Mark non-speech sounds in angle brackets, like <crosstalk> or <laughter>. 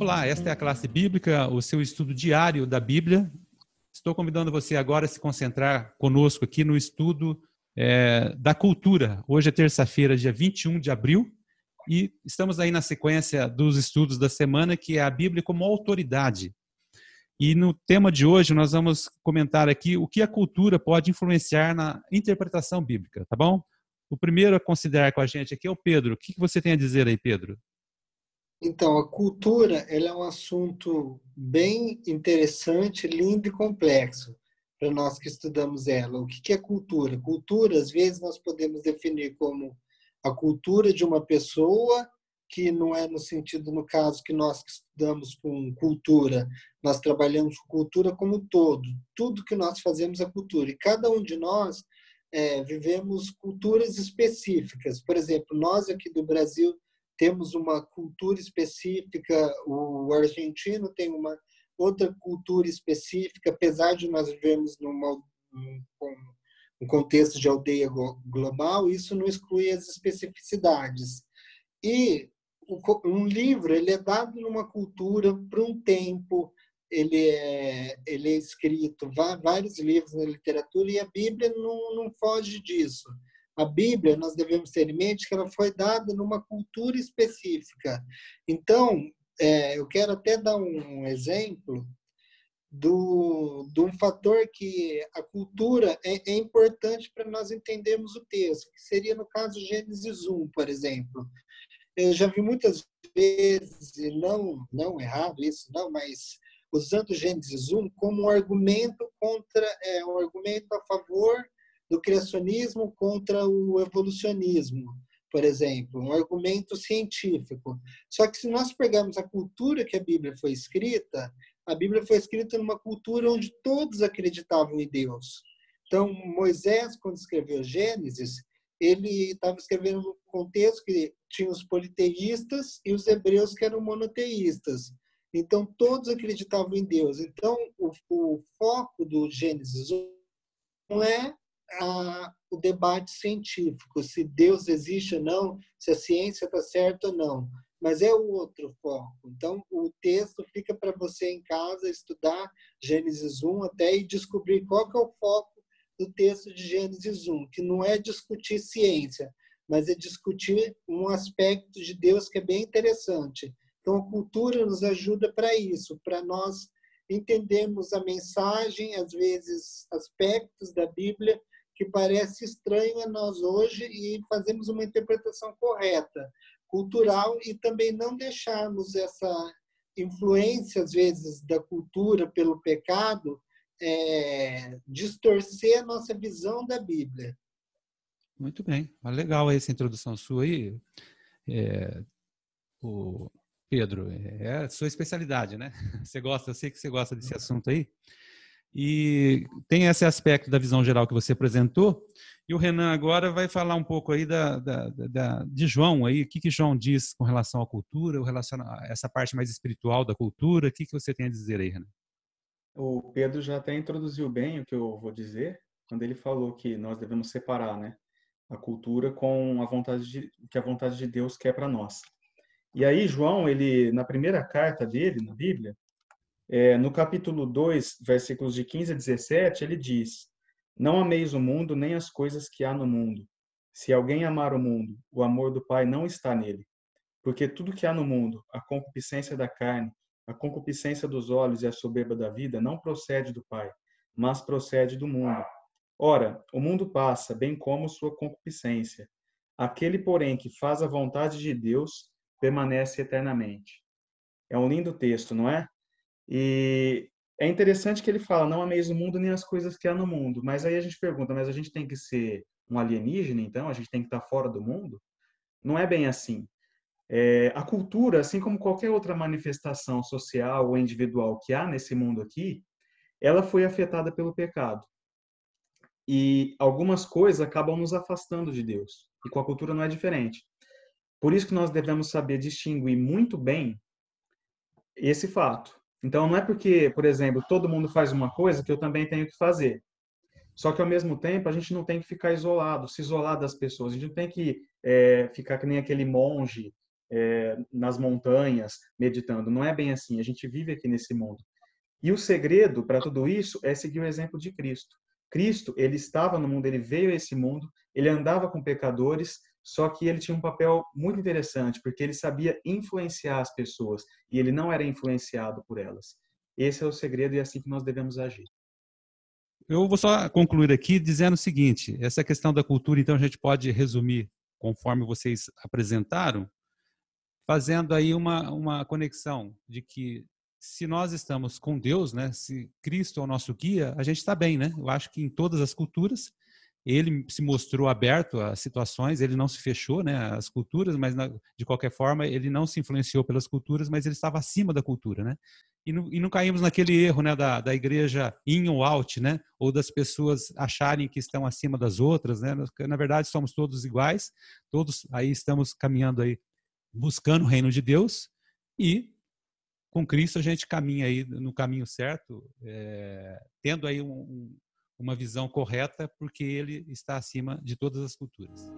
Olá, esta é a classe bíblica, o seu estudo diário da Bíblia. Estou convidando você agora a se concentrar conosco aqui no estudo é, da cultura. Hoje é terça-feira, dia 21 de abril, e estamos aí na sequência dos estudos da semana, que é a Bíblia como autoridade. E no tema de hoje nós vamos comentar aqui o que a cultura pode influenciar na interpretação bíblica, tá bom? O primeiro a considerar com a gente aqui é o Pedro. O que você tem a dizer aí, Pedro? Então, a cultura ela é um assunto bem interessante, lindo e complexo para nós que estudamos ela. O que é cultura? Cultura, às vezes, nós podemos definir como a cultura de uma pessoa, que não é no sentido, no caso, que nós que estudamos com cultura, nós trabalhamos com cultura como um todo. Tudo que nós fazemos é cultura. E cada um de nós é, vivemos culturas específicas. Por exemplo, nós aqui do Brasil temos uma cultura específica, o argentino tem uma outra cultura específica, apesar de nós vivermos numa, um contexto de aldeia global, isso não exclui as especificidades. E um livro ele é dado numa cultura para um tempo, ele é, ele é escrito, vários livros na literatura, e a Bíblia não, não foge disso. A Bíblia, nós devemos ter em mente que ela foi dada numa cultura específica. Então, é, eu quero até dar um exemplo do, de um fator que a cultura é, é importante para nós entendermos o texto, que seria no caso Gênesis 1, por exemplo. Eu já vi muitas vezes, não, não errado isso, não, mas usando Gênesis 1 como um argumento contra, é, um argumento a favor do criacionismo contra o evolucionismo, por exemplo, um argumento científico. Só que se nós pegarmos a cultura que a Bíblia foi escrita, a Bíblia foi escrita numa cultura onde todos acreditavam em Deus. Então, Moisés, quando escreveu Gênesis, ele estava escrevendo num contexto que tinha os politeístas e os hebreus que eram monoteístas. Então, todos acreditavam em Deus. Então, o, o foco do Gênesis não é a, o debate científico, se Deus existe ou não, se a ciência está certa ou não, mas é o outro foco. Então, o texto fica para você em casa estudar Gênesis 1 até e descobrir qual que é o foco do texto de Gênesis 1, que não é discutir ciência, mas é discutir um aspecto de Deus que é bem interessante. Então, a cultura nos ajuda para isso, para nós entendermos a mensagem, às vezes aspectos da Bíblia que parece estranho a nós hoje e fazemos uma interpretação correta, cultural e também não deixarmos essa influência às vezes da cultura pelo pecado é, distorcer a nossa visão da Bíblia. Muito bem, legal essa introdução sua aí, é, o Pedro, é a sua especialidade, né? <laughs> Você gosta, eu sei que você gosta desse assunto aí. E tem esse aspecto da visão geral que você apresentou. E o Renan agora vai falar um pouco aí da, da, da de João aí, o que, que João diz com relação à cultura, relação a essa parte mais espiritual da cultura. O que, que você tem a dizer aí, Renan? O Pedro já até introduziu bem o que eu vou dizer quando ele falou que nós devemos separar, né, a cultura com a vontade de que a vontade de Deus quer para nós. E aí João, ele na primeira carta dele na Bíblia, é, no capítulo 2, versículos de 15 a 17, ele diz: Não ameis o mundo nem as coisas que há no mundo. Se alguém amar o mundo, o amor do Pai não está nele. Porque tudo que há no mundo, a concupiscência da carne, a concupiscência dos olhos e a soberba da vida, não procede do Pai, mas procede do mundo. Ora, o mundo passa, bem como sua concupiscência. Aquele, porém, que faz a vontade de Deus, permanece eternamente. É um lindo texto, não é? E é interessante que ele fala, não ameis o mundo nem as coisas que há no mundo. Mas aí a gente pergunta, mas a gente tem que ser um alienígena, então? A gente tem que estar fora do mundo? Não é bem assim. É, a cultura, assim como qualquer outra manifestação social ou individual que há nesse mundo aqui, ela foi afetada pelo pecado. E algumas coisas acabam nos afastando de Deus. E com a cultura não é diferente. Por isso que nós devemos saber distinguir muito bem esse fato. Então, não é porque, por exemplo, todo mundo faz uma coisa que eu também tenho que fazer. Só que, ao mesmo tempo, a gente não tem que ficar isolado, se isolar das pessoas. A gente não tem que é, ficar que nem aquele monge é, nas montanhas, meditando. Não é bem assim. A gente vive aqui nesse mundo. E o segredo para tudo isso é seguir o exemplo de Cristo. Cristo, ele estava no mundo, ele veio a esse mundo, ele andava com pecadores, só que ele tinha um papel muito interessante, porque ele sabia influenciar as pessoas e ele não era influenciado por elas. Esse é o segredo e é assim que nós devemos agir. Eu vou só concluir aqui dizendo o seguinte: essa questão da cultura, então, a gente pode resumir conforme vocês apresentaram, fazendo aí uma, uma conexão de que se nós estamos com Deus, né, se Cristo é o nosso guia, a gente está bem, né? Eu acho que em todas as culturas ele se mostrou aberto a situações, ele não se fechou, né, às culturas, mas na, de qualquer forma ele não se influenciou pelas culturas, mas ele estava acima da cultura, né? E não, e não caímos naquele erro, né, da, da igreja in ou out, né, ou das pessoas acharem que estão acima das outras, né? Na verdade somos todos iguais, todos aí estamos caminhando aí buscando o reino de Deus e com Cristo a gente caminha aí no caminho certo, é, tendo aí um, uma visão correta, porque ele está acima de todas as culturas.